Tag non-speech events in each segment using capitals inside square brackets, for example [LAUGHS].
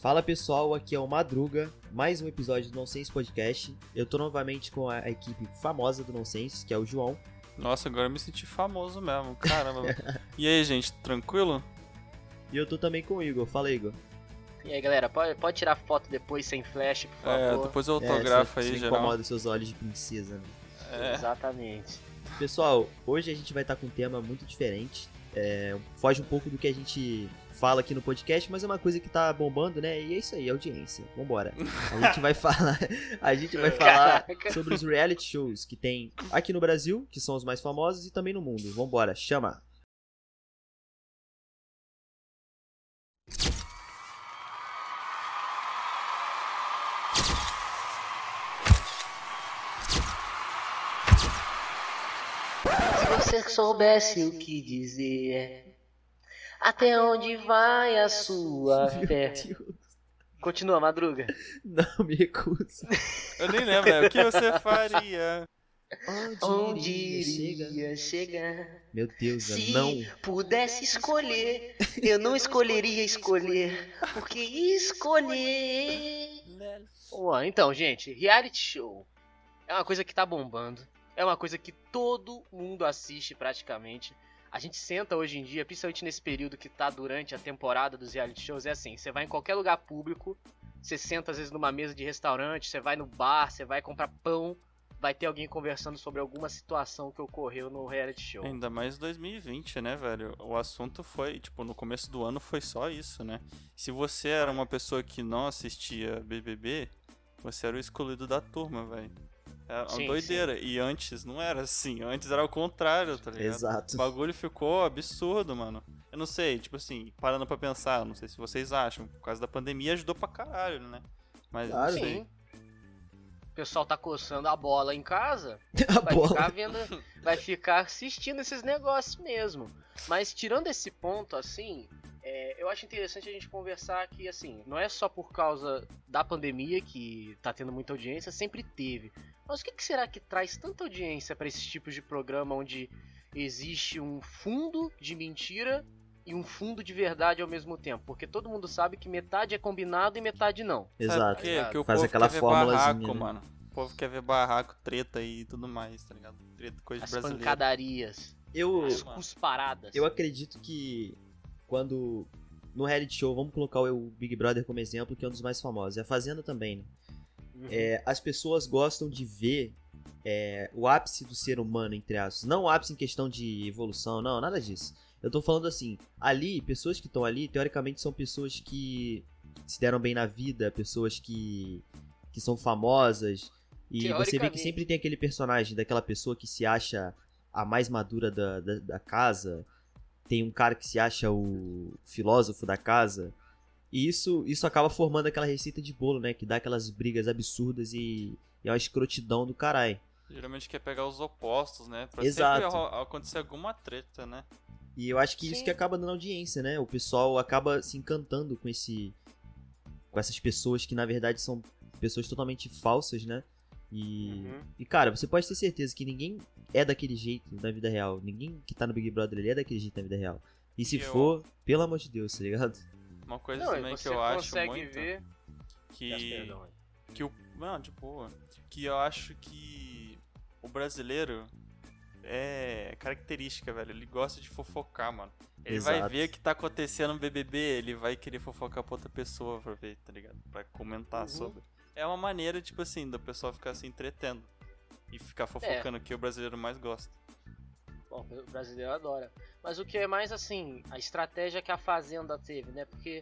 Fala pessoal, aqui é o Madruga, mais um episódio do Nonsense Podcast. Eu tô novamente com a equipe famosa do Nonsense, que é o João. Nossa, agora eu me senti famoso mesmo, caramba. [LAUGHS] e aí, gente, tranquilo? E eu tô também com o Igor. Fala, Igor. E aí, galera, pode, pode tirar foto depois sem flash, por favor. É, depois eu autografo é, aí, você geral. incomoda seus olhos de princesa, né? É. Exatamente. Pessoal, hoje a gente vai estar com um tema muito diferente. É, foge um pouco do que a gente fala aqui no podcast, mas é uma coisa que tá bombando, né? E é isso aí, audiência. Vambora. A gente vai [LAUGHS] falar, a gente vai [LAUGHS] falar Caraca. sobre os reality shows que tem aqui no Brasil, que são os mais famosos, e também no mundo. Vambora, chama! Soubesse o que dizer, até onde vai a sua Meu fé? Deus. Continua, Madruga. Não, me recuso. Eu nem lembro, né? O que você faria? Onde iria iria chegar? Meu Deus, Se não. pudesse escolher, eu não escolheria escolher, porque escolher. Ué, então, gente, reality show é uma coisa que tá bombando. É uma coisa que todo mundo assiste praticamente. A gente senta hoje em dia, principalmente nesse período que tá durante a temporada dos reality shows, é assim, você vai em qualquer lugar público, você senta às vezes numa mesa de restaurante, você vai no bar, você vai comprar pão, vai ter alguém conversando sobre alguma situação que ocorreu no reality show. Ainda mais 2020, né, velho? O assunto foi, tipo, no começo do ano foi só isso, né? Se você era uma pessoa que não assistia BBB, você era o excluído da turma, velho. É uma Sim, doideira. E antes não era assim. Antes era o contrário, tá ligado? Exato. O bagulho ficou absurdo, mano. Eu não sei, tipo assim, parando pra pensar, não sei se vocês acham. Por causa da pandemia ajudou pra caralho, né? Mas Claro. não sei. Sim. O pessoal tá coçando a bola em casa, [LAUGHS] A vai bola. ficar vendo, vai ficar assistindo esses negócios mesmo. Mas tirando esse ponto, assim, é, eu acho interessante a gente conversar que, assim, não é só por causa da pandemia que tá tendo muita audiência, sempre teve. Mas o que, que será que traz tanta audiência pra esses tipos de programa onde existe um fundo de mentira e um fundo de verdade ao mesmo tempo? Porque todo mundo sabe que metade é combinado e metade não. Exato. quê? Porque o Faz povo aquela quer ver formulazinha, barraco, né? mano. O povo quer ver barraco, treta e tudo mais, tá ligado? Treta, coisa As brasileira. pancadarias, Eu, as cusparadas. eu acredito que quando no reality show, vamos colocar o Big Brother como exemplo, que é um dos mais famosos. E a Fazenda também, né? Uhum. É, as pessoas gostam de ver é, o ápice do ser humano, entre aspas. Não o ápice em questão de evolução, não, nada disso. Eu tô falando assim, ali, pessoas que estão ali, teoricamente são pessoas que se deram bem na vida, pessoas que, que são famosas. E você vê que sempre tem aquele personagem daquela pessoa que se acha a mais madura da, da, da casa. Tem um cara que se acha o filósofo da casa. E isso, isso acaba formando aquela receita de bolo, né? Que dá aquelas brigas absurdas e, e é uma escrotidão do caralho. Geralmente quer pegar os opostos, né? Pra Exato. sempre acontecer alguma treta, né? E eu acho que isso Sim. que acaba dando audiência, né? O pessoal acaba se encantando com esse. com essas pessoas que na verdade são pessoas totalmente falsas, né? E. Uhum. E cara, você pode ter certeza que ninguém é daquele jeito na vida real. Ninguém que tá no Big Brother ele é daquele jeito na vida real. E se E eu- for, pelo amor de Deus, tá ligado? Uma coisa Não, também que eu acho consegue muito ver. que que o não, de boa, que eu acho que o brasileiro é característica, velho. Ele gosta de fofocar, mano. Ele vai Exato. ver o que tá acontecendo no BBB, ele vai querer fofocar pra outra pessoa pra ver, tá ligado? Pra comentar Uhum. sobre. É uma maneira, tipo assim, do pessoal ficar se entretendo e ficar É. fofocando, que o brasileiro mais gosta. Bom, o brasileiro adora. Mas o que é mais assim, a estratégia que a Fazenda teve, né? Porque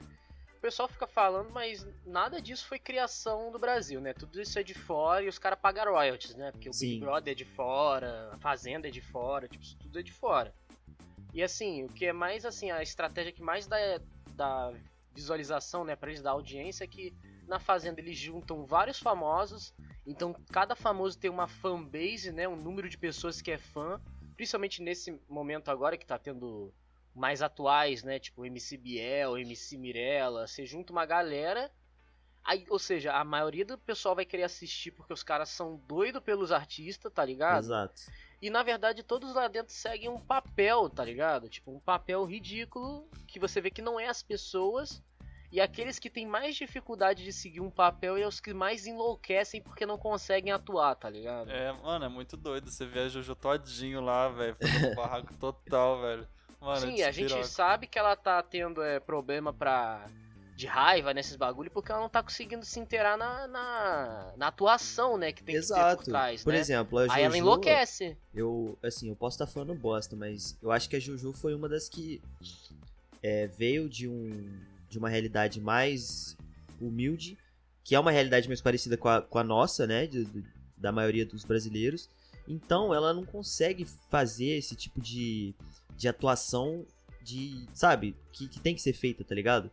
o pessoal fica falando, mas nada disso foi criação do Brasil, né? Tudo isso é de fora e os caras pagam royalties, né? Porque o Sim. Big Brother é de fora, a Fazenda é de fora, tipo, isso tudo é de fora. E assim, o que é mais assim, a estratégia que mais dá, dá visualização, né, pra eles dar audiência é que na Fazenda eles juntam vários famosos, então cada famoso tem uma fanbase, né, um número de pessoas que é fã, principalmente nesse momento agora que tá tendo mais atuais, né, tipo MC Biel, MC Mirella, você junta uma galera, Aí, ou seja, a maioria do pessoal vai querer assistir porque os caras são doidos pelos artistas, tá ligado? Exato. E na verdade todos lá dentro seguem um papel, tá ligado? Tipo, um papel ridículo que você vê que não é as pessoas. E aqueles que têm mais dificuldade de seguir um papel é os que mais enlouquecem porque não conseguem atuar, tá ligado? É, mano, é muito doido. Você vê a Jojo todinho lá, velho, fazendo um [LAUGHS] barraco total, velho. Mano, Sim, a gente sabe que ela tá tendo é, problema pra de raiva nesses bagulho porque ela não tá conseguindo se inteirar na, na, na atuação, né? Que tem Exato. que ter por trás, Por né? exemplo, a Jojo, Aí ela enlouquece. Eu, assim, eu posso estar falando bosta, mas eu acho que a Juju foi uma das que é, veio de um de uma realidade mais humilde, que é uma realidade mais parecida com a, com a nossa, né? de- de- da maioria dos brasileiros. Então ela não consegue fazer esse tipo de, de atuação de, sabe, que, que tem que ser feita, tá ligado?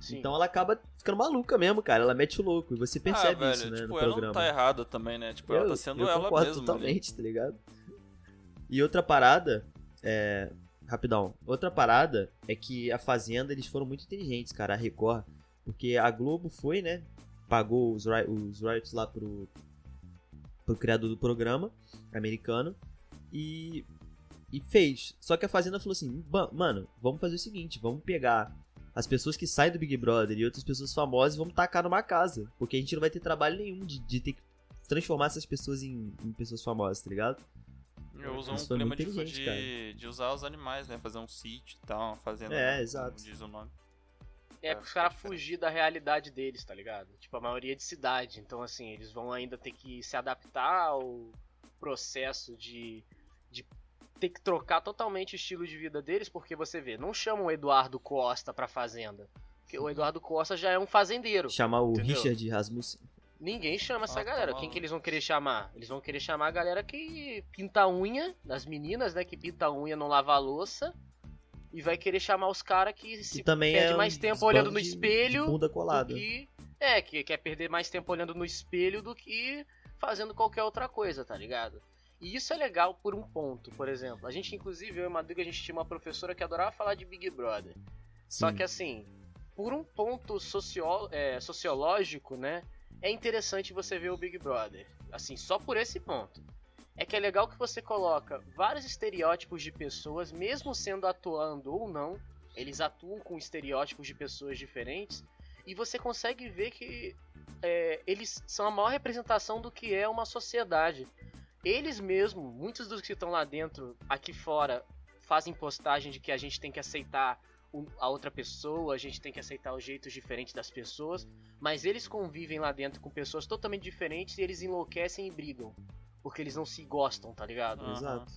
Sim. Então ela acaba ficando maluca mesmo, cara. Ela mete o louco e você percebe ah, velho, isso, né, tipo, no ela programa. não tá errada também, né? Tipo, ela tá sendo eu ela mesma. ali. totalmente, tá ligado? E outra parada, é... Rapidão. Outra parada é que a Fazenda, eles foram muito inteligentes, cara, a Record. Porque a Globo foi, né? Pagou os, os royalties lá pro, pro criador do programa, americano. E, e fez. Só que a Fazenda falou assim, "Ba- mano, vamos fazer o seguinte, vamos pegar as pessoas que saem do Big Brother e outras pessoas famosas vamos tacar numa casa. Porque a gente não vai ter trabalho nenhum de, de ter que transformar essas pessoas em, em pessoas famosas, tá ligado? Eu uso um clima de, de, de usar os animais, né? Fazer um sítio e tal, fazendo. É, como exato. Diz o nome. É pros caras fugir da realidade deles, tá ligado? Tipo, a maioria é de cidade. Então, assim, eles vão ainda ter que se adaptar ao processo de, de ter que trocar totalmente o estilo de vida deles, porque você vê, não chamam o Eduardo Costa pra fazenda. Porque o Eduardo Costa já é um fazendeiro. Chamar o Entendeu? Richard Rasmussen. Ninguém chama essa Ah, tá galera. Quem maluco. que eles vão querer chamar? Eles vão querer chamar a galera que pinta a unha, das meninas, né? Que pinta a unha, não lava a louça. E vai querer chamar os caras que se também perde é mais um tempo olhando no espelho de bunda do colada. que. É, que quer perder mais tempo olhando no espelho do que fazendo qualquer outra coisa, tá ligado? E isso é legal por um ponto, por exemplo. A gente, inclusive, eu e Madruga, a gente tinha uma professora que adorava falar de Big Brother. Só Sim. que assim, por um ponto socio- é, sociológico, né? É interessante você ver o Big Brother. Assim, só por esse ponto. É que é legal que você coloca vários estereótipos de pessoas, mesmo sendo atuando ou não, eles atuam com estereótipos de pessoas diferentes, e você consegue ver que é, eles são a maior representação do que é uma sociedade. Eles mesmo, muitos dos que estão lá dentro, aqui fora, fazem postagem de que a gente tem que aceitar a outra pessoa, a gente tem que aceitar os jeitos diferentes das pessoas, mas eles convivem lá dentro com pessoas totalmente diferentes e eles enlouquecem e brigam. Porque eles não se gostam, tá ligado? Ah. Exato.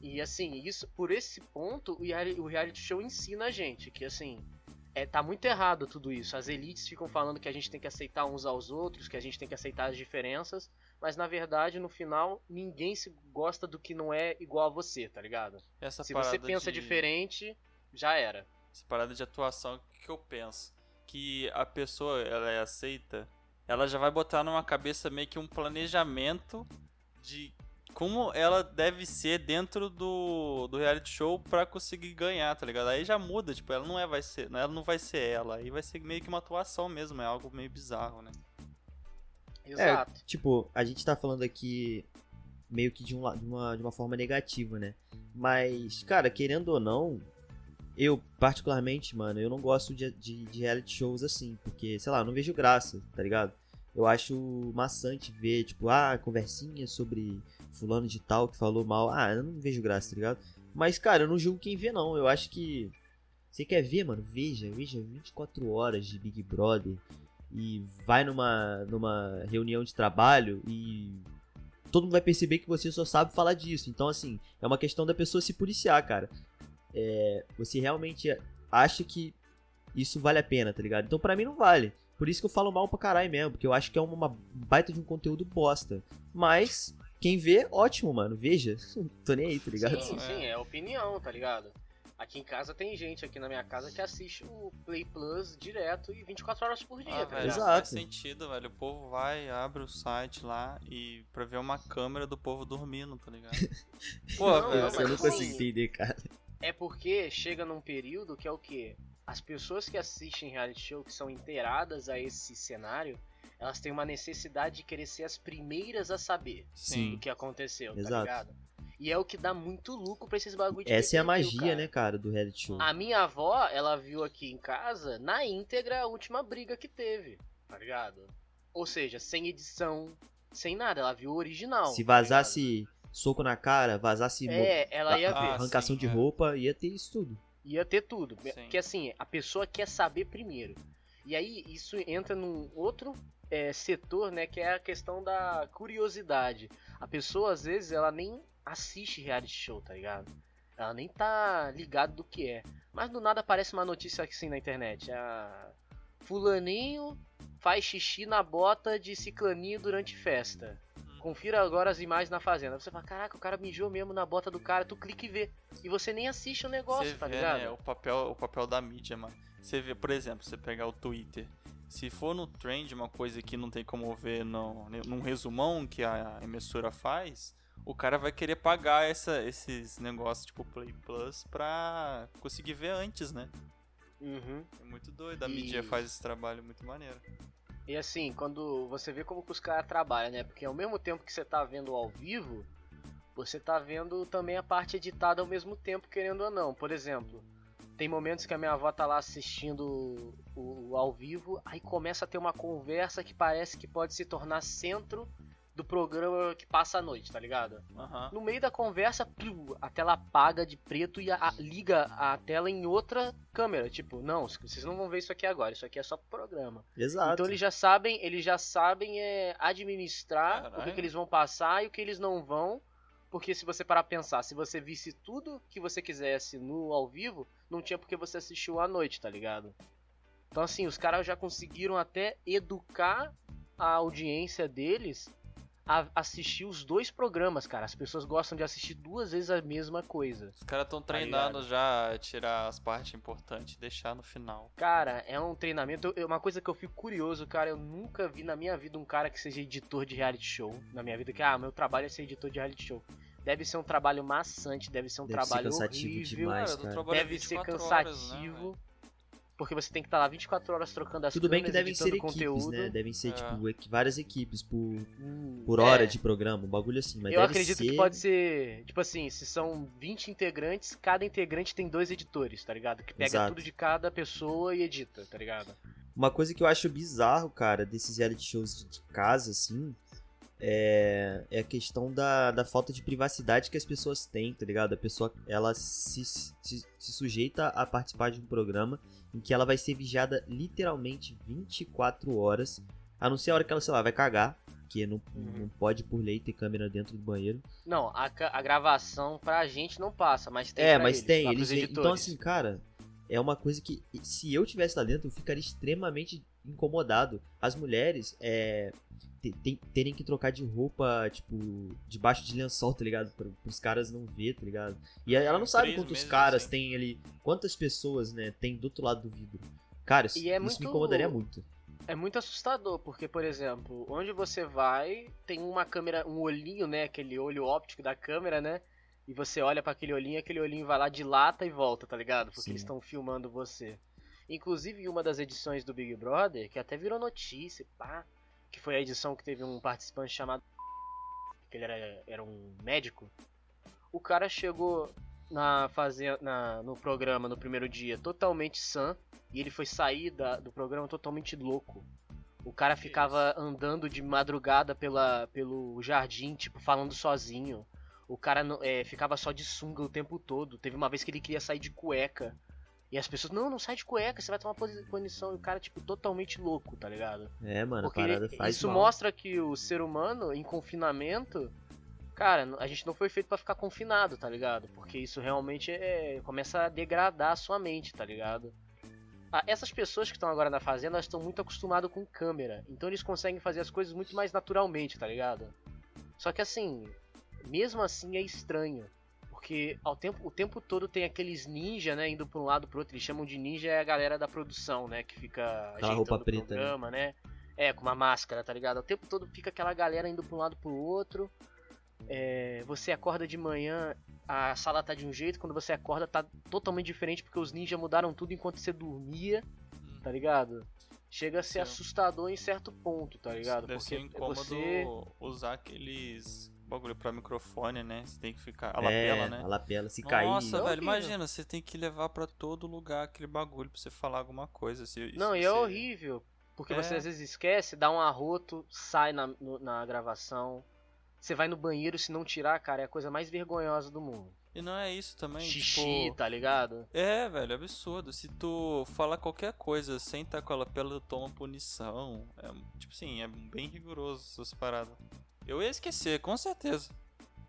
E assim, isso por esse ponto, o reali- o reality show ensina a gente que assim, é, tá muito errado tudo isso. As elites ficam falando que a gente tem que aceitar uns aos outros, que a gente tem que aceitar as diferenças, mas na verdade, no final, ninguém se gosta do que não é igual a você, tá ligado? Essa Se você pensa de- diferente, já era. Essa parada de atuação, o que, que eu penso? Que a pessoa, ela é aceita, ela já vai botar numa cabeça meio que um planejamento de como ela deve ser dentro do, do reality show pra conseguir ganhar, tá ligado? Aí já muda, tipo, ela não é vai ser, ela não vai ser ela, aí vai ser meio que uma atuação mesmo, é algo meio bizarro, né? Exato. É, tipo, a gente tá falando aqui meio que de, um, de, uma, de uma forma negativa, né? Mas, cara, querendo ou não, eu, particularmente, mano, eu não gosto de, de, de reality shows assim, porque, sei lá, eu não vejo graça, tá ligado? Eu acho maçante ver, tipo, ah, conversinha sobre fulano de tal que falou mal. Ah, eu não vejo graça, tá ligado? Mas, cara, eu não julgo quem vê, não. Eu acho que. Você quer ver, mano? Veja, veja 24 horas de Big Brother e vai numa, numa reunião de trabalho e todo mundo vai perceber que você só sabe falar disso. Então, assim, é uma questão da pessoa se policiar, cara. É, você realmente acha que isso vale a pena, tá ligado? Então, pra mim, não vale. Por isso que eu falo mal pra caralho mesmo, porque eu acho que é uma baita de um conteúdo bosta. Mas, quem vê, ótimo, mano. Veja. [LAUGHS] Tô nem aí, tá ligado? Sim, É. sim, é opinião, tá ligado? Aqui em casa tem gente aqui na minha casa que assiste o Play Plus direto e 24 horas por dia, Ah, tá velho, ligado? Exato. faz sentido, velho. O povo vai, abre o site lá e pra ver uma câmera do povo dormindo, tá ligado? [LAUGHS] Pô, Não, velho. não, eu não consigo assim, entender, cara. É porque chega num período que é o quê? as pessoas que assistem reality show, que são inteiradas a esse cenário, elas têm uma necessidade de querer ser as primeiras a saber Sim. o que aconteceu, tá Exato. ligado? E é o que dá muito lucro pra esses bagulho de Essa é a magia, cara. né, cara, do reality show. A minha avó, ela viu aqui em casa, na íntegra, a última briga que teve, tá ligado? Ou seja, sem edição, sem nada, ela viu o original. Se tá vazasse soco na cara, vazasse ligado? É, ela ia ver. Ah, arrancação sim, de é. roupa, ia ter isso tudo. Ia ter tudo. Sim. Porque assim, a pessoa quer saber primeiro. E aí isso entra num outro é, setor, né? Que é a questão da curiosidade. A pessoa, às vezes, ela nem assiste reality show, tá ligado? Ela nem tá ligada do que é. Mas do nada aparece uma notícia assim na internet. A fulaninho faz xixi na bota de ciclaninho durante festa. Confira agora as imagens na fazenda. Você fala, caraca, o cara mijou mesmo na bota do cara, tu clica e vê. E você nem assiste o negócio, Você tá vê, ligado? né, o papel, o papel da mídia, mano. Você vê, por exemplo, você pegar o Twitter. Se for no trend, uma coisa que não tem como ver no, num resumão que a emissora faz, o cara vai querer pagar essa, esses negócios tipo Play Plus pra conseguir ver antes, né? Uhum. É muito doido. A E- mídia faz esse trabalho muito maneiro. E assim, quando você vê como que os caras trabalham, né? Porque ao mesmo tempo que você tá vendo ao vivo, você tá vendo também a parte editada ao mesmo tempo, querendo ou não. Por exemplo, tem momentos que a minha avó tá lá assistindo o, o ao vivo, aí começa a ter uma conversa que parece que pode se tornar centro do programa que passa à noite, tá ligado? Aham. No meio da conversa, plu, a tela apaga de preto e a- a- liga a tela em outra câmera. Tipo, não, vocês não vão ver isso aqui agora, isso aqui é só pro programa. Exato. Então eles já sabem, eles já sabem é, administrar o que, Caralho. que eles vão passar e o que eles não vão. Porque se você parar pra pensar, se você visse tudo que você quisesse no ao vivo, não tinha porque você assistiu à noite, tá ligado? Então assim, os caras já conseguiram até educar a audiência deles a assistir os dois programas, cara. As pessoas gostam de assistir duas vezes a mesma coisa. Os caras estão Tá treinando ligado? já a tirar as partes importantes e deixar no final. Cara, é um treinamento. eu- Uma coisa que eu fico curioso, cara, eu nunca vi na minha vida um cara que seja editor de reality show. Na minha vida, que, ah, meu trabalho é ser editor de reality show. Deve ser um trabalho maçante, deve ser um Deve ser trabalho cansativo horrível. demais. Cara, Deve ser 24 cansativo. horas, né? Porque você tem que estar lá 24 horas trocando as Tudo bem que devem ser equipes, conteúdo. né? Devem ser, É. tipo, várias equipes por, Hum, por hora é. de programa, um bagulho assim. Mas eu deve acredito ser... que pode ser, tipo assim, se são 20 integrantes, cada integrante tem dois editores, tá ligado? Que pega Exato. tudo de cada pessoa e edita, tá ligado? Uma coisa que eu acho bizarro, cara, desses reality shows de, de casa, assim, é, é a questão da, da falta de privacidade que as pessoas têm, tá ligado? A pessoa, ela se, se, se sujeita a participar de um programa em que ela vai ser vigiada literalmente 24 horas, a não ser a hora que ela, sei lá, vai cagar, que não, Uhum. não pode por lei ter câmera dentro do banheiro. Não, a, a gravação pra gente não passa, mas tem é, mas eles, tem, eles Então, assim, cara, é uma coisa que se eu tivesse lá dentro, eu ficaria extremamente incomodado. As mulheres é, terem que trocar de roupa, tipo, debaixo de lençol, tá ligado? Pra, pros caras não ver, tá ligado? E ela não sabe Três quantos caras assim. tem ali, quantas pessoas, né, tem do outro lado do vidro. Cara, isso, E é isso muito- me incomodaria muito. É muito assustador, porque, por exemplo, onde você vai, tem uma câmera, um olhinho, né? Aquele olho óptico da câmera, né? E você olha pra aquele olhinho, aquele olhinho vai lá, dilata e volta, tá ligado? Porque Sim. eles estão filmando você. Inclusive, em uma das edições do Big Brother, que até virou notícia, pá, que foi a edição que teve um participante chamado. [LAUGHS] que ele era, era um médico. O cara chegou na fazenda, na, no programa no primeiro dia totalmente sã e ele foi sair da- do programa totalmente louco. O cara ficava andando de madrugada pela, pelo jardim, tipo, falando sozinho. O cara é, ficava só de sunga o tempo todo. Teve uma vez que ele queria sair de cueca. E as pessoas, não, não sai de cueca, você vai tomar punição. E o cara, tipo, totalmente louco, tá ligado? É, mano, Porque a parada ele- faz isso mal. mostra que o ser humano, em confinamento, cara, a gente não foi feito pra ficar confinado, tá ligado? Porque isso realmente é, começa a degradar a sua mente, tá ligado? Ah, essas pessoas que estão agora na fazenda, elas estão muito acostumadas com câmera. Então eles conseguem fazer as coisas muito mais naturalmente, tá ligado? Só que assim, mesmo assim é estranho. Porque ao tempo, o tempo todo tem aqueles ninja, né, indo pra um lado pro outro. Eles chamam de ninja é a galera da produção, né, que fica ajeitando roupa o preta, né? programa, né? É, com uma máscara, tá ligado? O tempo todo fica aquela galera indo pra um lado pro outro. É, você acorda de manhã, a sala tá de um jeito, quando você acorda tá totalmente diferente, porque os ninjas mudaram tudo enquanto você dormia, tá ligado? Chega a ser Sim. assustador em certo ponto, tá ligado? Deve ser incômodo você. usar aqueles bagulho pra microfone, né? Você tem que ficar. A é, lapela, né? A lapela. Se Nossa, cair. velho, horrível. imagina, você tem que levar pra todo lugar aquele bagulho pra você falar alguma coisa. Se, Não, e é se- horrível. Porque você É. às vezes esquece, dá um arroto, sai na, no- na gravação. Você vai no banheiro, se não tirar, cara, é a coisa mais vergonhosa do mundo. E não é isso também, Xixi, tipo... tá ligado? É, velho, é absurdo. Se tu falar qualquer coisa sem estar com a lapela, tu toma punição. É, tipo assim, é bem rigoroso essas paradas. Eu ia esquecer, com certeza.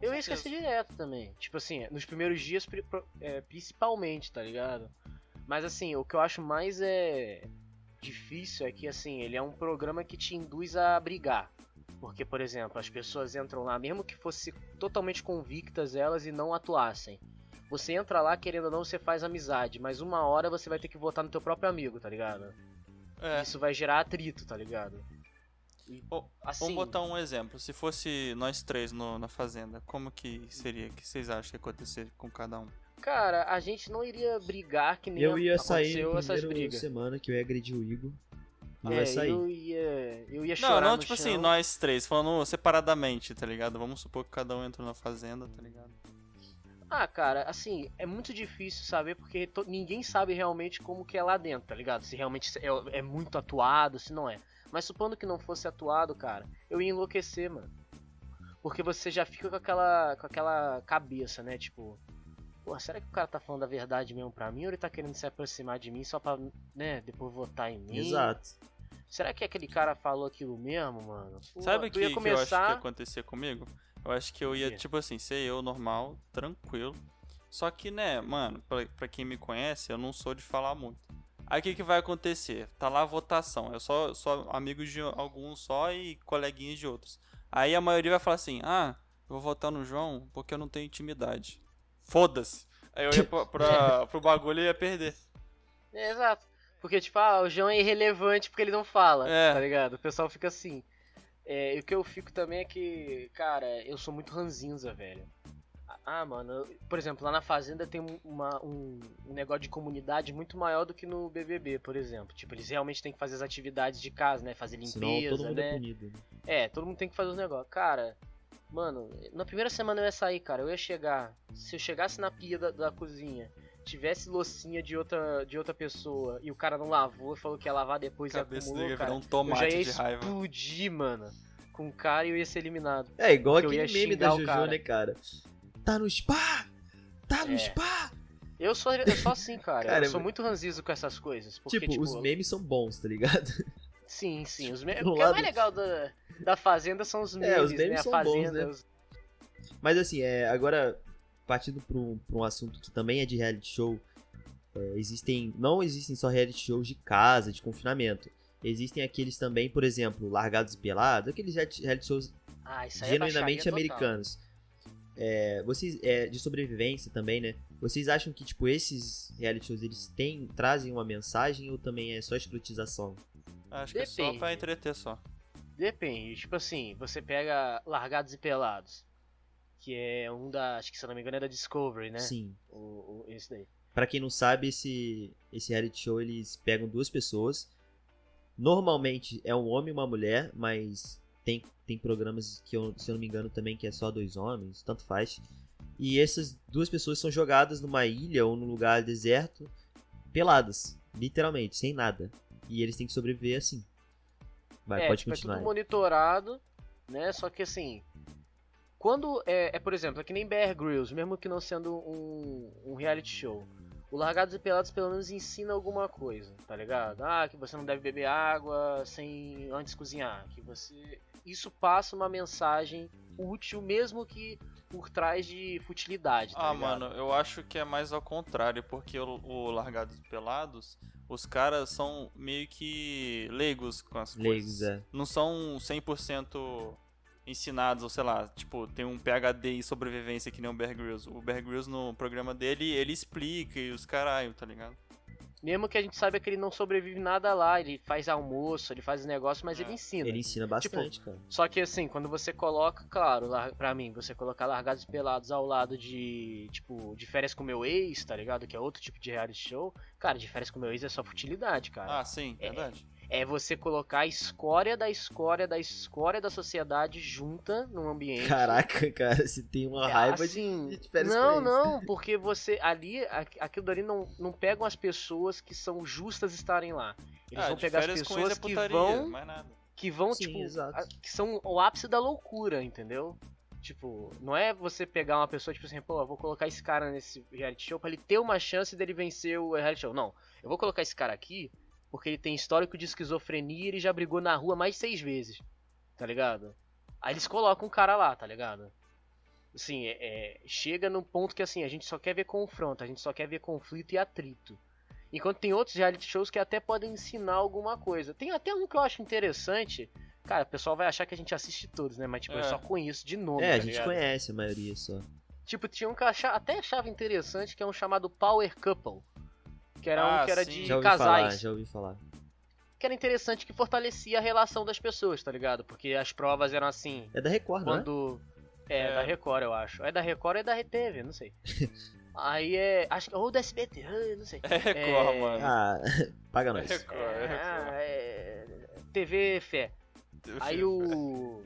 Eu ia certeza. esquecer direto também. Tipo assim, nos primeiros dias, é, principalmente, tá ligado? Mas assim, o que eu acho mais é difícil é que assim, ele é um programa que te induz a brigar. Porque, por exemplo, as pessoas entram lá, mesmo que fosse totalmente convictas elas e não atuassem. Você entra lá, querendo ou não, você faz amizade, mas uma hora você vai ter que votar no teu próprio amigo, tá ligado? É, Isso vai gerar atrito, tá ligado? Ô, assim, vamos botar um exemplo. Se fosse nós três no- na fazenda, como que seria? O que vocês acham que ia acontecer com cada um? cara, a gente não iria brigar que nem Eu ia sair na essas primeira brigas. semana que eu ia agredir o Igor. E É, ia sair. eu ia, eu ia Não, chorar não, no tipo chão. assim, nós três, falando separadamente, tá ligado? Vamos supor que cada um entrou na fazenda, tá ligado? Ah, cara, assim, é muito difícil saber porque ninguém sabe realmente como que é lá dentro, tá ligado? Se realmente é, é muito atuado, se não é. Mas supondo que não fosse atuado, cara, eu ia enlouquecer, mano. Porque você já fica com aquela, com aquela cabeça, né? Tipo, pô, será que o cara tá falando a verdade mesmo pra mim ou ele tá querendo se aproximar de mim só pra, né, depois votar em mim? Exato. Será que aquele cara falou aquilo mesmo, mano? Pô, Sabe o que, ia que eu acho que ia começar... acontecer comigo? Eu acho que eu ia, tipo assim, ser eu normal, tranquilo. Só que, né, mano, pra, pra quem me conhece, eu não sou de falar muito. Aí o que, que vai acontecer? Tá lá a votação. Eu só sou amigo de alguns só e coleguinhas de outros. Aí a maioria vai falar assim: ah, eu vou votar no João porque eu não tenho intimidade. Foda-se. Aí eu ia pra, pra- [LAUGHS] pro bagulho e ia perder. É, exato. Porque, tipo, ah, o João é irrelevante porque ele não fala, É. tá ligado? O pessoal fica assim. É, e o que eu fico também é que, cara, eu sou muito ranzinza, velho. Ah, mano, por exemplo, lá na Fazenda tem um- uma, um, um negócio de comunidade muito maior do que no BBB, por exemplo. Tipo, eles realmente têm que fazer as atividades de casa, né? Fazer Senão limpeza, todo mundo é né? punido. né? É, todo mundo tem que fazer os negócios. Cara, mano, na primeira semana eu ia sair, cara. Eu ia chegar. Se eu chegasse na pia da, da cozinha, tivesse loucinha de outra, de outra pessoa e o cara não lavou e falou que ia lavar depois Cabeça e dele acumulou, ia cara, um eu já tomate ia de raiva. explodir, mano. Com o cara e eu ia ser eliminado. É igual aquele ia meme da cara. né, cara? Tá no spa! Tá no É. spa! Eu sou, eu sou assim, cara. Cara, eu sou muito ranzizo com essas coisas. Porque, tipo, tipo, os memes são bons, tá ligado? Sim, sim. Os memes. [LAUGHS] O que é mais legal da, da Fazenda são os memes, É, os memes né? São bons, Fazenda. né? os- Mas assim, é, agora, partindo pra um, pra um assunto que também é de reality show, é, existem. Não existem só reality shows de casa, de confinamento. Existem aqueles também, por exemplo, Largados e Pelados, aqueles reality shows Ah, isso aí é genuinamente americanos. É, vocês, é, de sobrevivência também, né? Vocês acham que, tipo, esses reality shows, eles têm, trazem uma mensagem ou também é só escrotização? Acho que é só Depende. pra entreter só. Depende, tipo assim, você pega Largados e Pelados, que é um da, acho que se eu não me engano é da Discovery, né? Sim. O, o- esse daí. Pra quem não sabe, esse, esse reality show, eles pegam duas pessoas. Normalmente é um homem e uma mulher, mas tem, tem programas que, eu, se eu não me engano, também que é só dois homens, tanto faz. E essas duas pessoas são jogadas numa ilha ou num lugar deserto, peladas, literalmente, sem nada. E eles têm que sobreviver assim. Vai, é, pode tipo, é continuar. tudo monitorado, né? Só que assim, quando é, é, por exemplo, é que nem Bear Grylls, mesmo que não sendo um, um reality show. O Largados e Pelados pelo menos ensina alguma coisa, tá ligado? Ah, que você não deve beber água sem antes cozinhar, que você isso passa uma mensagem útil mesmo que por trás de futilidade, tá Ah, ligado? mano, eu acho que é mais ao contrário, porque o, o Largados Pelados, os caras são meio que leigos com as Leigos, coisas. é. Não são 100% ensinados, ou sei lá, tipo, tem um PhD em sobrevivência que nem o Bear Grylls. O Bear Grylls no programa dele, ele explica e os caralho, tá ligado? Mesmo que a gente saiba que ele não sobrevive nada lá, ele faz almoço, ele faz negócio, mas É. ele ensina. Ele ensina bastante, cara. Só que assim, quando você coloca, claro, lá, pra mim, você colocar Largados e Pelados ao lado de, tipo, de Férias com Meu Ex, tá ligado? Que é outro tipo de reality show. Cara, de Férias com Meu Ex é só futilidade, cara. Ah, sim, É. verdade. É você colocar a escória da escória da escória da sociedade junta num ambiente. Caraca, [LAUGHS] cara, você tem uma É, raiva assim, de, Não, não, porque você ali, aquilo dali não, não pegam as pessoas que são justas estarem lá. Eles ah, vão pegar as pessoas é que putaria, vão que vão, Sim, tipo, exato. a- que são o ápice da loucura, entendeu? Tipo, não é você pegar uma pessoa, tipo assim, pô, eu vou colocar esse cara nesse reality show pra ele ter uma chance dele vencer o reality show. Não, eu vou colocar esse cara aqui porque ele tem histórico de esquizofrenia e ele já brigou na rua mais de seis vezes, tá ligado? Aí eles colocam um cara lá, tá ligado? Assim, é, é, chega num ponto que assim, a gente só quer ver confronto, a gente só quer ver conflito e atrito. Enquanto tem outros reality shows que até podem ensinar alguma coisa. Tem até um que eu acho interessante. Cara, o pessoal vai achar que a gente assiste todos, né? Mas tipo, eu É. só conheço de nome. É, tá a gente ligado? conhece a maioria só. Tipo, tinha um que eu acha- até achava interessante, que é um chamado Power Couple. Que era um Ah, que era sim. de Já ouvi falar, casais. já ouvi falar. Que era interessante que fortalecia a relação das pessoas, tá ligado? Porque as provas eram assim. É da Record, é? Quando. É, É. da Record, eu acho. É da Record ou é da RTV, não sei. [LAUGHS] Aí é. Acho que. Ou da SBT, ah, não sei. [LAUGHS] É Record, É. mano. Ah, [LAUGHS] paga É nós. Record, é Ah, Record. é. TV Fé. Aí o.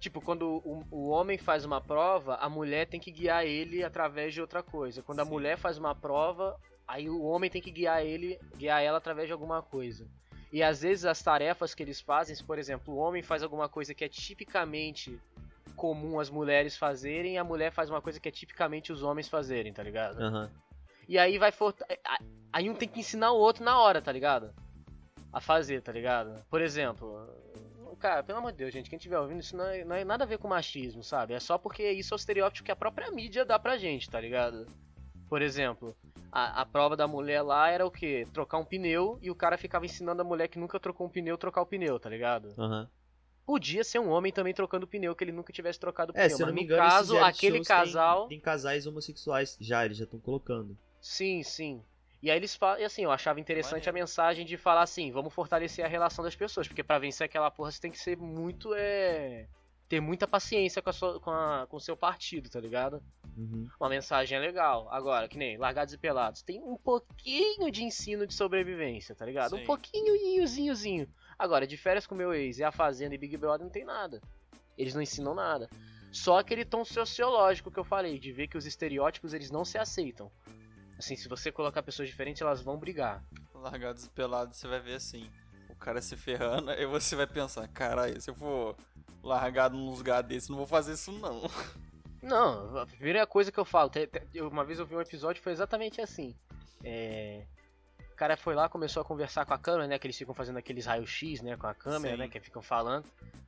Tipo, quando o, o homem faz uma prova, a mulher tem que guiar ele através de outra coisa. Quando a Sim. mulher faz uma prova, aí o homem tem que guiar ele, guiar ela através de alguma coisa. E às vezes as tarefas que eles fazem, por exemplo, o homem faz alguma coisa que é tipicamente comum as mulheres fazerem, e a mulher faz uma coisa que é tipicamente os homens fazerem, tá ligado? Aham. E aí vai forta... a- Aí um tem que ensinar o outro na hora, tá ligado? A fazer, tá ligado? Por exemplo, cara, pelo amor de Deus, gente, quem estiver ouvindo, isso não é, não é nada a ver com machismo, sabe? É só porque isso é o estereótipo que a própria mídia dá pra gente, tá ligado? Por exemplo, a, a prova da mulher lá era o quê? Trocar um pneu e o cara ficava ensinando a mulher que nunca trocou um pneu trocar o pneu, tá ligado? Aham. Podia ser um homem também trocando pneu, que ele nunca tivesse trocado o É, pneu. se eu não mas me no engano, esses caso, aquele shows tem- casal. Tem, casais homossexuais já, eles já estão colocando. Sim, sim. E aí eles falam, e assim, eu achava interessante a mensagem de falar assim, vamos fortalecer a relação das pessoas, porque pra vencer aquela porra você tem que ser muito, é... ter muita paciência com, a sua, com, a- com o seu partido, tá ligado? Uhum. Uma mensagem é legal. Agora, que nem Largados e Pelados, tem um pouquinho de ensino de sobrevivência, tá ligado? Um Sim. pouquinho, zinhozinho. Agora, de férias com meu ex e a Fazenda e Big Brother não tem nada. Eles não ensinam nada. Só aquele tom sociológico que eu falei, de ver que os estereótipos eles não se aceitam. Assim, se você colocar pessoas diferentes, elas vão brigar. Largados e pelados, você vai ver assim, cara se ferrando, aí você vai pensar, caralho, se eu for largado num lugar desse, não vou fazer isso não. Não, a primeira coisa que eu falo, uma vez eu vi um episódio que foi exatamente assim. É, O cara foi lá, começou a conversar com a câmera, né? Que eles ficam fazendo aqueles raios-x, né? Com a câmera, Sim. né? Que ficam falando.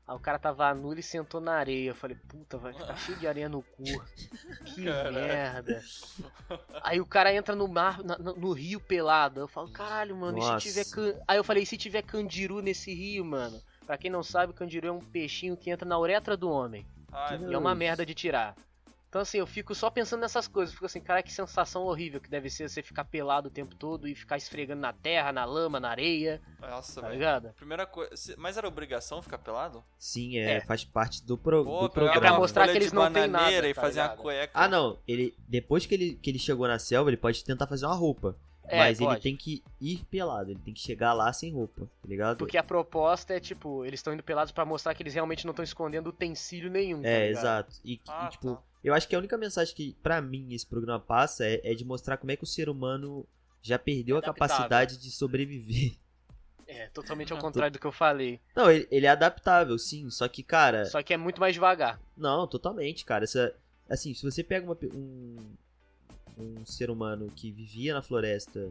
Aí o cara tava nu e sentou na areia. Eu falei, puta, vai ficar cheio de areia no cu. Que Caralho. merda. Aí o cara entra no mar, na- no, no rio pelado. Eu falo, caralho, mano, e Nossa. se tiver. can- Aí eu falei, e se tiver candiru nesse rio, mano? Pra quem não sabe, candiru é um peixinho que entra na uretra do homem. Ai, E é uma merda de tirar. Então assim, eu fico só pensando nessas coisas. Fico assim, cara, que sensação horrível que deve ser você ficar pelado o tempo todo e ficar esfregando na terra, na lama, na areia, nossa, tá ligado? Primeira coisa, mas era obrigação ficar pelado? Sim, é, É. faz parte do, pro, Pô, do É pra programa. uma mostrar folha que eles não têm nada, e tá fazer uma ligado? cueca. Ah, não. Ele, depois que ele, que ele chegou na selva, ele pode tentar fazer uma roupa. É, mas ele pode. tem que ir pelado. Ele tem que chegar lá sem roupa, tá ligado? Porque a proposta é tipo, eles estão indo pelados pra mostrar que eles realmente não estão escondendo utensílio nenhum. tá É, ligado? exato. E, Ah, e, tipo, tá. Eu acho que a única mensagem que, pra mim, esse programa passa é, é de mostrar como é que o ser humano já perdeu a capacidade de sobreviver. É, totalmente ao contrário do que eu falei. Não, ele, ele é adaptável, sim. Só que, cara. Só que é muito mais devagar. Não, totalmente, cara. Essa, assim, se você pega uma um, um ser humano que vivia na floresta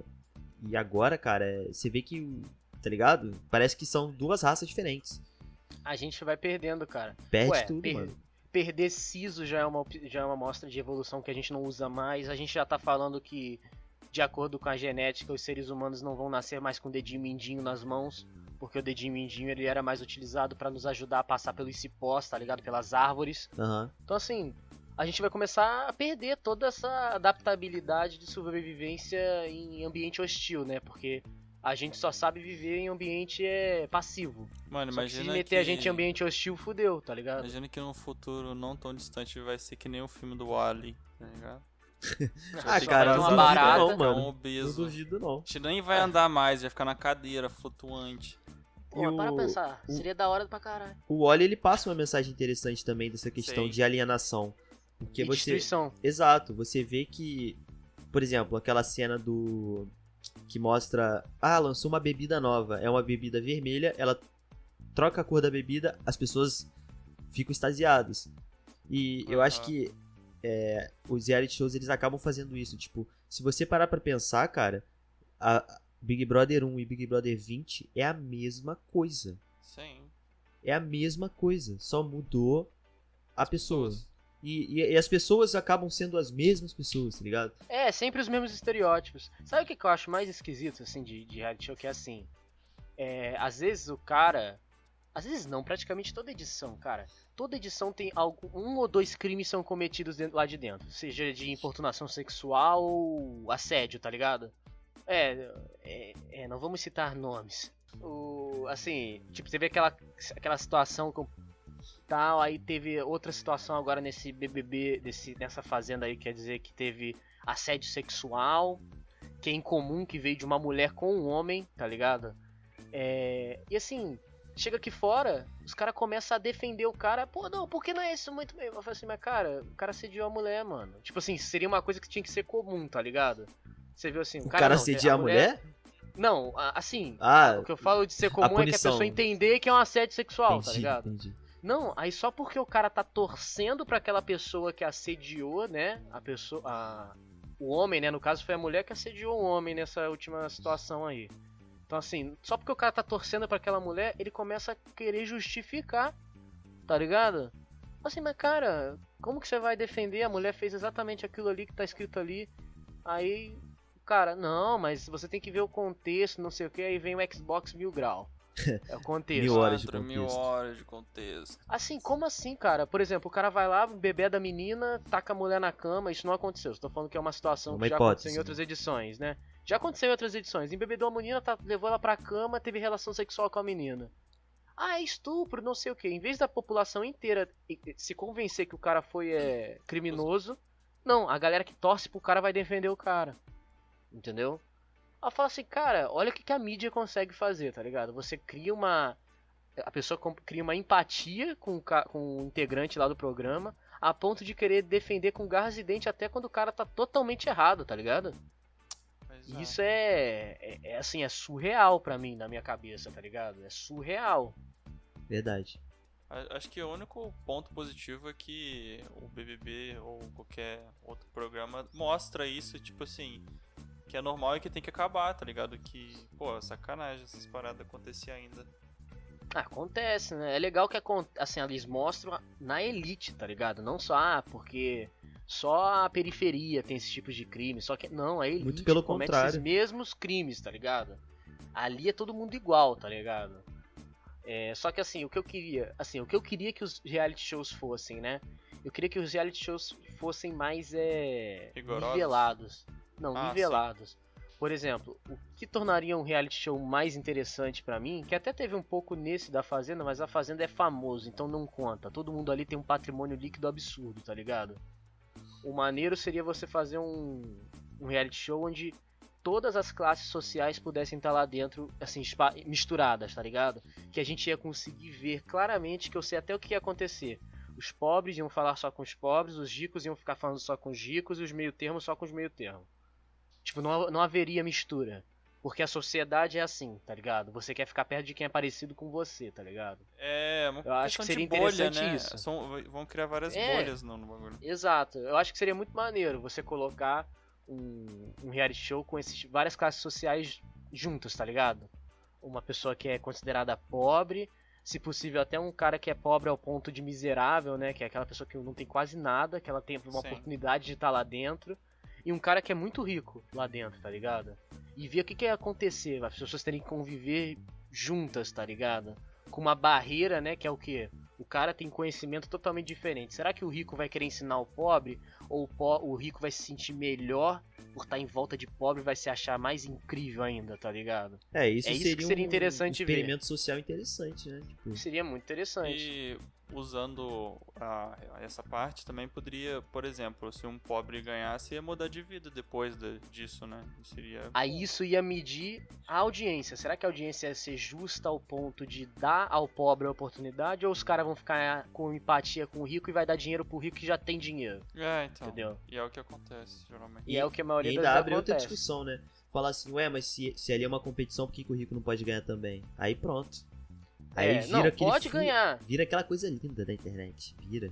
e agora, cara, é- você vê que, tá ligado? Parece que são duas raças diferentes. A gente vai perdendo, cara. Perde Ué, tudo, per- mano. Perder siso já é uma já é uma mostra de evolução que a gente não usa mais. A gente já tá falando que de acordo com a genética, os seres humanos não vão nascer mais com o dedinho mindinho nas mãos, porque o dedinho mindinho ele era mais utilizado pra nos ajudar a passar pelos cipós, tá ligado? Pelas árvores. Aham. Então assim, a gente vai começar a perder toda essa adaptabilidade de sobrevivência em ambiente hostil, né? Porque a gente só sabe viver em ambiente é, passivo. Mano, Só que imagina se meter que... a gente em ambiente hostil, fudeu, tá ligado? Imagina que num futuro não tão distante vai ser que nem o filme do Wally, tá ligado? [LAUGHS] Ah, cara, não barata, não, mano. um Não obeso. duvido não. A gente nem vai andar mais, vai ficar na cadeira, flutuante. Pô, para pensar, o- seria da hora pra caralho. O Wally ele passa uma mensagem interessante também dessa questão Sim. de alienação. Porque E você. destruição. Exato, você vê que, por exemplo, aquela cena do que mostra, ah, lançou uma bebida nova, é uma bebida vermelha, ela troca a cor da bebida, as pessoas ficam extasiadas. E eu acho que é, os reality shows eles acabam fazendo isso, tipo, se você parar pra pensar, cara, a Big Brother 1 e Big Brother 20 é a mesma coisa. Sim. É a mesma coisa, só mudou a pessoa. Pessoas. E, e- e as pessoas acabam sendo as mesmas pessoas, tá ligado? É, sempre os mesmos estereótipos. Sabe o que, eu acho mais esquisito, assim, de, de reality show? Que é assim, é, às vezes o cara... Às vezes não, praticamente toda edição, cara. Toda edição tem algo, um ou dois crimes são cometidos dentro- lá de dentro. Seja de importunação sexual ou assédio, tá ligado? É, é, é, não vamos citar nomes. O, assim, tipo, teve aquela, aquela situação com tal, aí teve outra situação agora nesse BBB, desse, nessa fazenda aí, quer dizer que teve assédio sexual, que é incomum, que veio de uma mulher com um homem, tá ligado? É, e assim, chega aqui fora, os caras começam a defender o cara, pô, não, porque não é isso muito bem? Eu falo assim, mas cara, o cara assediou a mulher, mano. Tipo assim, seria uma coisa que tinha que ser comum, tá ligado? Você viu assim, o O cara, cara não, a mulher? Não, a- assim, Ah, o que eu falo de ser comum é que a pessoa entender que é um assédio sexual, tá entendi, ligado? entendi. Não, aí só porque o cara tá torcendo pra aquela pessoa que assediou, né? A pessoa. A, o homem, né? No caso foi a mulher que assediou o homem nessa última situação aí. Então, assim, só porque o cara tá torcendo pra aquela mulher, ele começa a querer justificar, tá ligado? Assim, mas cara, como que você vai defender? A mulher fez exatamente aquilo ali que tá escrito ali. Aí, cara, não, mas você tem que ver o contexto, não sei o que. Aí vem o Xbox Mil Grau. É o contexto. Mil horas de Quatro mil contexto. horas de contexto. Assim, como assim, cara? Por exemplo, o cara vai lá, bebê da menina, taca a mulher na cama, isso não aconteceu. Estou falando que é uma situação Uma que já hipótese, aconteceu em né? outras edições, né? Já aconteceu em outras edições. Embebedou a menina, tá, levou ela pra cama, teve relação sexual com a menina. Ah, é estupro, não sei o que. Em vez da população inteira se convencer que o cara foi é, criminoso, não, a galera que torce pro cara vai defender o cara. Entendeu? Ela fala assim, cara, olha o que, que a mídia consegue fazer, tá ligado? Você cria uma. A pessoa cria uma empatia com o, ca- com o integrante lá do programa, a ponto de querer defender com garras e dentes até quando o cara tá totalmente errado, tá ligado? Pois E é. Isso é, é, é, assim, é surreal pra mim, na minha cabeça, tá ligado? É surreal. Verdade. Acho que o único ponto positivo é que o BBB ou qualquer outro programa mostra isso, tipo assim, que é normal e que tem que acabar, tá ligado? Que, pô, sacanagem essas paradas acontecer ainda. Ah, Acontece, né? É legal que assim, eles mostram na elite, tá ligado? Não só, ah, porque só a periferia tem esse tipo de crime, só que não, a elite Muito pelo comete contrário. esses mesmos crimes, tá ligado? Ali é todo mundo igual, tá ligado? É, só que assim, o que eu queria, assim, o que eu queria que os reality shows fossem, né? Eu queria que os reality shows fossem mais é, Rigorosos? nivelados. Não, Ah, nivelados. Por exemplo, o que tornaria um reality show mais interessante pra mim, que até teve um pouco nesse da Fazenda, mas a Fazenda é famoso, então não conta. Todo mundo ali tem um patrimônio líquido absurdo, tá ligado? O maneiro seria você fazer um, um reality show onde todas as classes sociais pudessem estar lá dentro, assim, misturadas, tá ligado? Que a gente ia conseguir ver claramente que eu sei até o que ia acontecer. Os pobres iam falar só com os pobres, os ricos iam ficar falando só com os ricos e os meio termos só com os meio termos. Tipo, não, não haveria mistura. Porque a sociedade é assim, tá ligado? Você quer ficar perto de quem é parecido com você, tá ligado? É, uma Eu acho que seria bolha, interessante né? isso. São- vão criar várias É. bolhas no, no bagulho. Exato. Eu acho que seria muito maneiro você colocar um, um reality show com esses várias classes sociais juntas, tá ligado? Uma pessoa que é considerada pobre, se possível até um cara que é pobre ao ponto de miserável, né? Que é aquela pessoa que não tem quase nada, que ela tem uma Sim. oportunidade de estar lá dentro. E um cara que é muito rico lá dentro, tá ligado? E ver o que, que ia acontecer, as pessoas terem que conviver juntas, tá ligado? Com uma barreira, né? Que é o que? O cara tem conhecimento totalmente diferente. Será que o rico vai querer ensinar o pobre? Ou o, po o rico vai se sentir melhor por estar em volta de pobre e vai se achar mais incrível ainda, tá ligado? É, isso, É isso seria, que seria um- interessante um ver. experimento social interessante, né? Tipo, Seria muito interessante. E usando a- essa parte também poderia, por exemplo, se um pobre ganhasse, ia mudar de vida depois de- disso, né? Seria. Aí isso ia medir a audiência. Será que a audiência ia ser justa ao ponto de dar ao pobre a oportunidade? Ou os caras vão ficar com empatia com o rico e vai dar dinheiro pro rico que já tem dinheiro? É, então. Entendeu? E é o que acontece, geralmente. E, é o que a e maioria das vezes abre outra discussão, né? Falar assim, ué, mas se, se ali é uma competição, por que, que o rico não pode ganhar também? Aí pronto. Aí É, vira não, aquele pode ganhar. Vira aquela coisa linda da internet. Vira.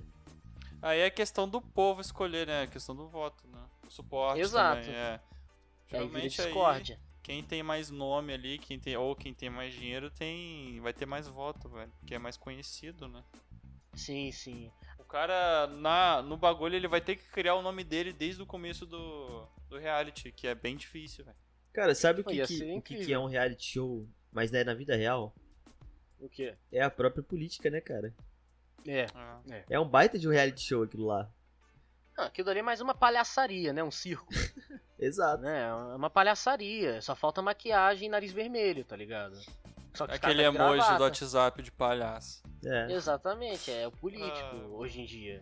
Aí é questão do povo escolher, né? A questão do voto, né? O suporte Exato. também, é. Aí vira Geralmente aí, discórdia. quem tem mais nome ali, quem tem, ou quem tem mais dinheiro, tem vai ter mais voto, velho. Porque é mais conhecido, né? Sim, sim. O cara, na, no bagulho, ele vai ter que criar o nome dele desde o começo do, do reality, que é bem difícil, velho. Cara, sabe o que, que, o que, que é um reality show, mas né, na vida real? O quê? É a própria política, né, cara? É. É. É um baita de um reality show aquilo lá. Não, aquilo ali é mais uma palhaçaria, né? Um circo. [LAUGHS] Exato. né? É uma palhaçaria. Só falta maquiagem e nariz vermelho, tá ligado? Só que os Aquele emoji do. WhatsApp de palhaço. É. Exatamente, é o político Ah. hoje em dia.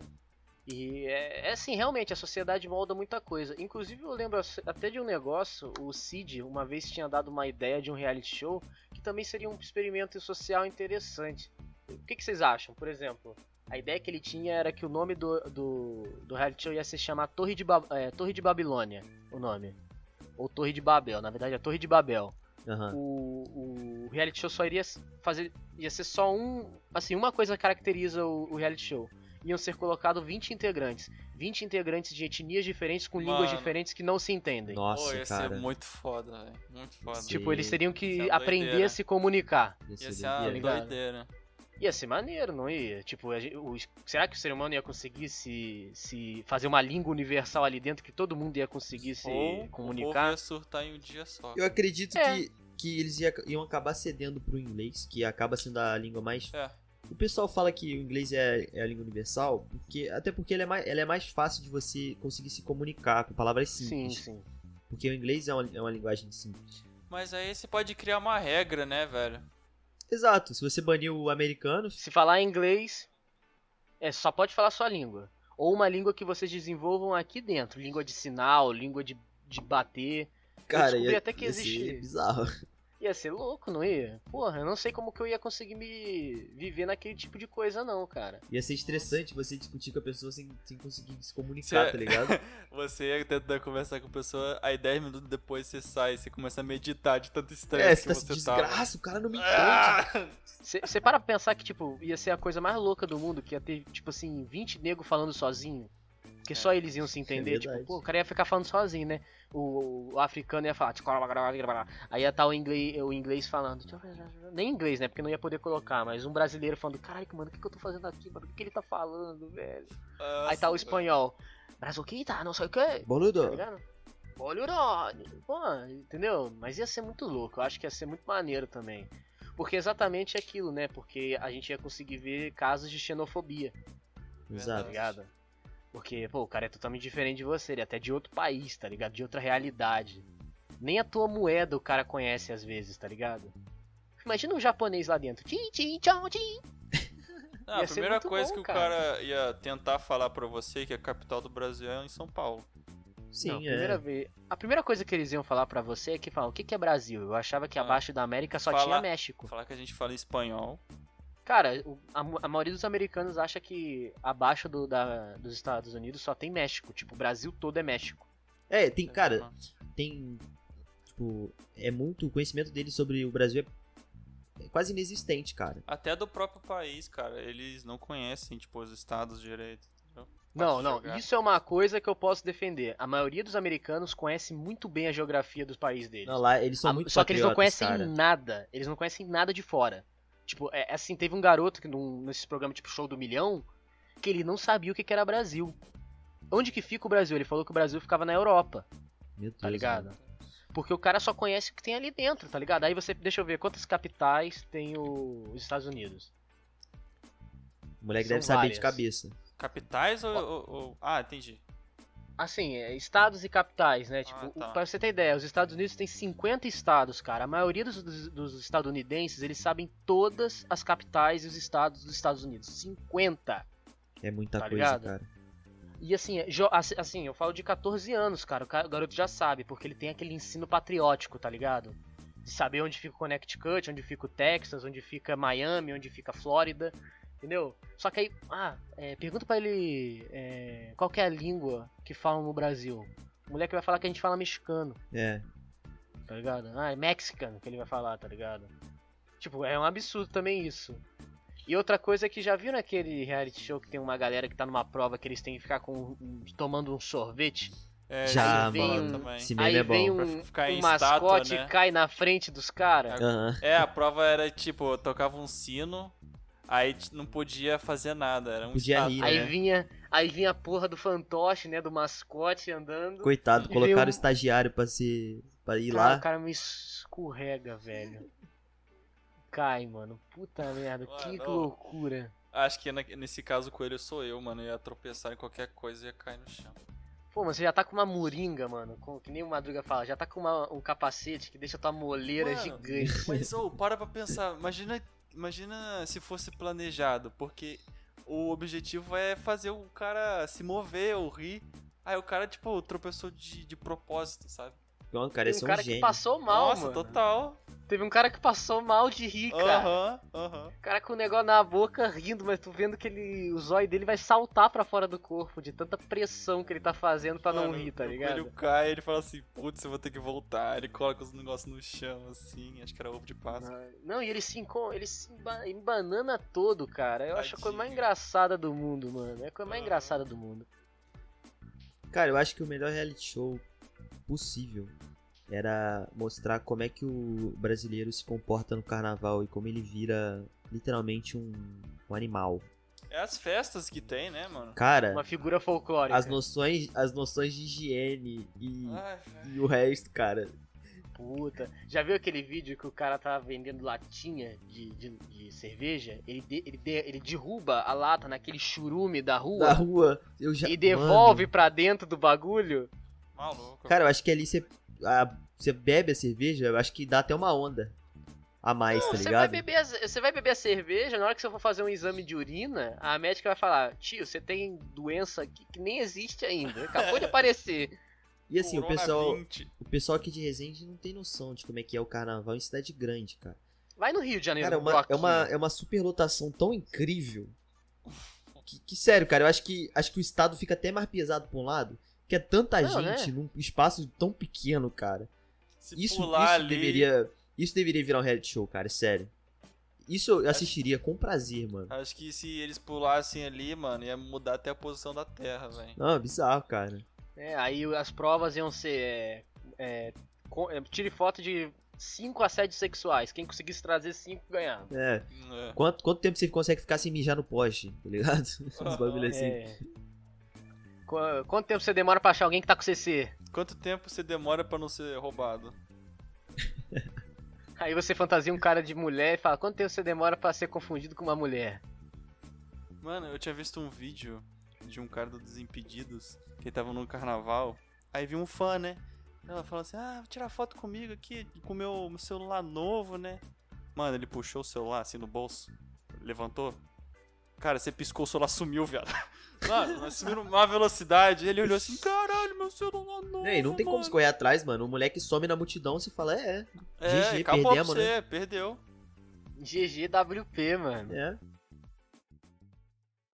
E é, é assim, realmente, a sociedade molda muita coisa. Inclusive, eu lembro até de um negócio, o Cid uma vez tinha dado uma ideia de um reality show que também seria um experimento social interessante. O que, que vocês acham? Por exemplo, a ideia que ele tinha era que o nome do, do, do reality show ia se chamar Torre de, Ba- é, Torre de Babilônia, o nome. Ou Torre de Babel, na verdade é Torre de Babel Aham. o, o reality show só iria fazer. ia ser só um. Assim, uma coisa caracteriza o, o reality show. Iam ser colocados 20 integrantes. 20 integrantes de etnias diferentes com línguas Mano. diferentes que não se entendem. Nossa, Pô, ia cara. ser muito foda, velho. Muito foda. Sim. Tipo, eles teriam que é aprender doideira. a se comunicar. Ia Ia ser ser uma doideira. Ia ser maneiro, não ia? Tipo, a gente- o- será que o ser humano ia conseguir se, se fazer uma língua universal ali dentro que todo mundo ia conseguir se Ou comunicar? ia surtar em um dia só. Eu acredito É. que, que eles ia- iam acabar cedendo pro inglês, que acaba sendo a língua mais. É. O pessoal fala que o inglês é, é a língua universal, porque até porque ela é, mais, ela é mais fácil de você conseguir se comunicar com palavras Sim, simples. sim. Porque o inglês é uma, é uma linguagem simples. Mas aí você pode criar uma regra, né, velho? Exato, se você banir o americano, Se falar inglês, é, só pode falar sua língua. Ou uma língua que vocês desenvolvam aqui dentro. Língua de sinal, língua de, de bater. cara, descobri ia, até que ia existe- ser bizarro. Ia ser louco, não ia? Porra, eu não sei como que eu ia conseguir me viver naquele tipo de coisa não, cara. Ia ser estressante você discutir com a pessoa sem, sem conseguir se comunicar, Cê- tá ligado? [LAUGHS] Você ia tentar conversar com a pessoa, aí 10 minutos depois você sai, você começa a meditar de tanto É, estresse você que tá se você tava. desgraça, o cara não me entende. Ah! Você para pra pensar que, tipo, ia ser a coisa mais louca do mundo, que ia ter, tipo assim, 20 negros falando sozinho. Que só eles iam se entender, tipo, É verdade. pô, o cara ia ficar falando sozinho, né? O, o africano ia falar, aí ia estar o inglês, o inglês falando, nem inglês, né? Porque não ia poder colocar, mas um brasileiro falando, caralho, mano, o que, que eu tô fazendo aqui, mano? O que, que ele tá falando, velho? Aí tá o Nossa, espanhol, Brazuquita, não sei o que, tá Boludo, ligado? Olha o Rony. Pô, entendeu? Mas ia ser muito louco. Eu acho que ia ser muito maneiro também. Porque exatamente aquilo, né? Porque a gente ia conseguir ver casos de xenofobia, tá exato. ligado? Porque, pô, o cara é totalmente diferente de você, ele é até de outro país, tá ligado? De outra realidade. Nem a tua moeda o cara conhece às vezes, tá ligado? Imagina um japonês lá dentro. Tchim, tchim, tchau, tchim. [LAUGHS] Ah, a primeira coisa bom, que o cara. cara ia tentar falar pra você que a capital do Brasil é em São Paulo. Sim, Não, a é. primeira vez. A primeira coisa que eles iam falar pra você é que falam, o que, que é Brasil? Eu achava que Ah. abaixo da América só Fala- tinha México. Falar que a gente fala espanhol. Cara, a, a maioria dos americanos acha que abaixo do, da, dos Estados Unidos só tem México. Tipo, o Brasil todo é México. É, tem, cara, tem. Tipo, é muito. O conhecimento dele sobre o Brasil é, é quase inexistente, cara. Até do próprio país, cara, eles não conhecem, tipo, os estados direito. Não, não, jogar. isso é uma coisa que eu posso defender. A maioria dos americanos conhece muito bem a geografia dos países deles. Não, lá eles são A- muito só que eles não conhecem cara. nada. Eles não conhecem nada de fora. Tipo, é, é assim, teve um garoto que num, nesses programas tipo Show do Milhão que ele não sabia o que, que era Brasil. Onde que fica o Brasil? Ele falou que o Brasil ficava na Europa, Meu Deus, tá ligado? mano. Porque o cara só conhece o que tem ali dentro, tá ligado? Aí você, deixa eu ver, quantas capitais tem o- os Estados Unidos? O moleque São deve saber de várias. cabeça. Capitais ou, ou- ou- Ah, entendi. Assim, é, estados e capitais, né? Tipo, Ah, tá. pra você ter ideia, os Estados Unidos tem 50 estados, cara. A maioria dos, dos- dos estadunidenses, eles sabem todas as capitais e os estados dos Estados Unidos. 50. É muita Tá coisa, ligado? cara. E assim, é, assim, eu falo de 14 anos, cara. O ca- o garoto já sabe, porque ele tem aquele ensino patriótico, tá ligado? De saber onde fica o Connecticut, onde fica o Texas, onde fica Miami, onde fica a Flórida. Entendeu? Só que aí, ah, é, pergunta pra ele é, qual que é a língua que falam no Brasil. O moleque vai falar que a gente fala mexicano, É. tá ligado? Ah, é Mexican que ele vai falar, tá ligado? Tipo, é um absurdo também isso. E outra coisa é que já viram aquele reality show que tem uma galera que tá numa prova que eles têm que ficar com, tomando um sorvete? É, Já, também. Esse meme Aí é vem um, ficar em um estátua, mascote né? e cai na frente dos caras. Aham. É, a prova era tipo, tocava um sino, aí não podia fazer nada, era um Podia rir, Aí né? vinha, aí vinha a porra do fantoche, né, do mascote andando. Coitado, colocaram o um- estagiário pra, ser, pra ir Cara, lá. o cara me escorrega, velho. Cai, mano. Puta merda, que Mano. loucura. Acho que nesse caso o coelho sou eu, mano. Eu ia tropeçar em qualquer coisa e ia cair no chão. Pô, mas você já tá com uma moringa, mano. Com, que nem o Madruga fala, já tá com uma- um capacete que deixa tua moleira Mano, gigante. Mas, ô, para pra pensar. Imagina, imagina se fosse planejado, porque o objetivo é fazer o cara se mover ou rir. Aí o cara, tipo, tropeçou de, de propósito, sabe? Não, cara, um é um cara que gênio. passou mal, Nossa, mano. total. Teve um cara que passou mal de rir, cara. Aham, aham. O cara com o negócio na boca rindo, mas tu vendo que ele, o zóio dele vai saltar pra fora do corpo de tanta pressão que ele tá fazendo pra não rir, tá o ligado? coelho cai ele fala assim, putz, eu vou ter que voltar. Ele coloca os negócios no chão, assim, acho que era ovo de Páscoa. Não, e ele se, ele se emba- embanana todo, cara. Eu acho a coisa mais Tadinho. engraçada do mundo, mano. É a coisa mais engraçada do mundo. Cara, eu acho que o melhor reality show possível era mostrar como é que o brasileiro se comporta no carnaval e como ele vira literalmente um, um animal. É as festas que tem, né, mano? Cara, Uma figura folclórica. as noções, as noções de higiene e, Ai, e o resto, cara. Puta. Já viu aquele vídeo que o cara tá vendendo latinha de, de, de cerveja? Ele, de- ele, de- ele derruba a lata naquele churume da rua Da rua, eu já. e devolve Mano, pra dentro do bagulho. Maluco. cara, eu acho que ali você, a- você bebe a cerveja, eu acho que dá até uma onda a mais, tá Você vai, ligado? beber a, você vai beber a cerveja, na hora que você for fazer um exame de urina, a médica vai falar: Tio, você tem doença que, que nem existe ainda, acabou de [LAUGHS] aparecer. E assim, o pessoal, 20. o pessoal aqui de Resende não tem noção de como é que é o carnaval em cidade grande, cara. Vai no Rio de Janeiro, Cara, é uma, é uma, é uma superlotação tão incrível. Que, que, sério, cara, eu acho que, acho que o estado fica até mais pesado pra um lado. Que é tanta Não, gente né? num espaço tão pequeno, cara. Se Isso, pular isso ali, deveria. Isso deveria virar um reality show, cara, sério. Isso eu assistiria com prazer, mano. Acho que se eles pulassem ali, mano, ia mudar até a posição da Terra, velho. Não, é bizarro, cara. É, aí as provas iam ser. é, é, é, tire foto de 5 assédios sexuais. Quem conseguisse trazer 5 ganhava. É. É. Quanto, quanto tempo você consegue ficar sem mijar no poste, tá ligado? [LAUGHS] Uns bagulho assim. É. Qu- Quanto tempo você demora pra achar alguém que tá com CC? Quanto tempo você demora pra não ser roubado? [LAUGHS] Aí você fantasia um cara de mulher e fala: Quanto tempo você demora pra ser confundido com uma mulher? Mano, eu tinha visto um vídeo de um cara do Desimpedidos que tava no carnaval. Aí vi um fã, né? Ela falou assim: Ah, vou tirar foto comigo aqui com o meu celular novo, né? Mano, ele puxou o celular assim no bolso, levantou. Cara, você piscou, o celular sumiu, viado. [LAUGHS] Mano, nós sumiu numa velocidade. Ele olhou assim: Caralho, meu celular novo. É, e não tem como mano." escorrer atrás, mano. O moleque some na multidão, você fala, é, É, GG, acabou pra perdemos, você, perdeu. GGWP, mano. é.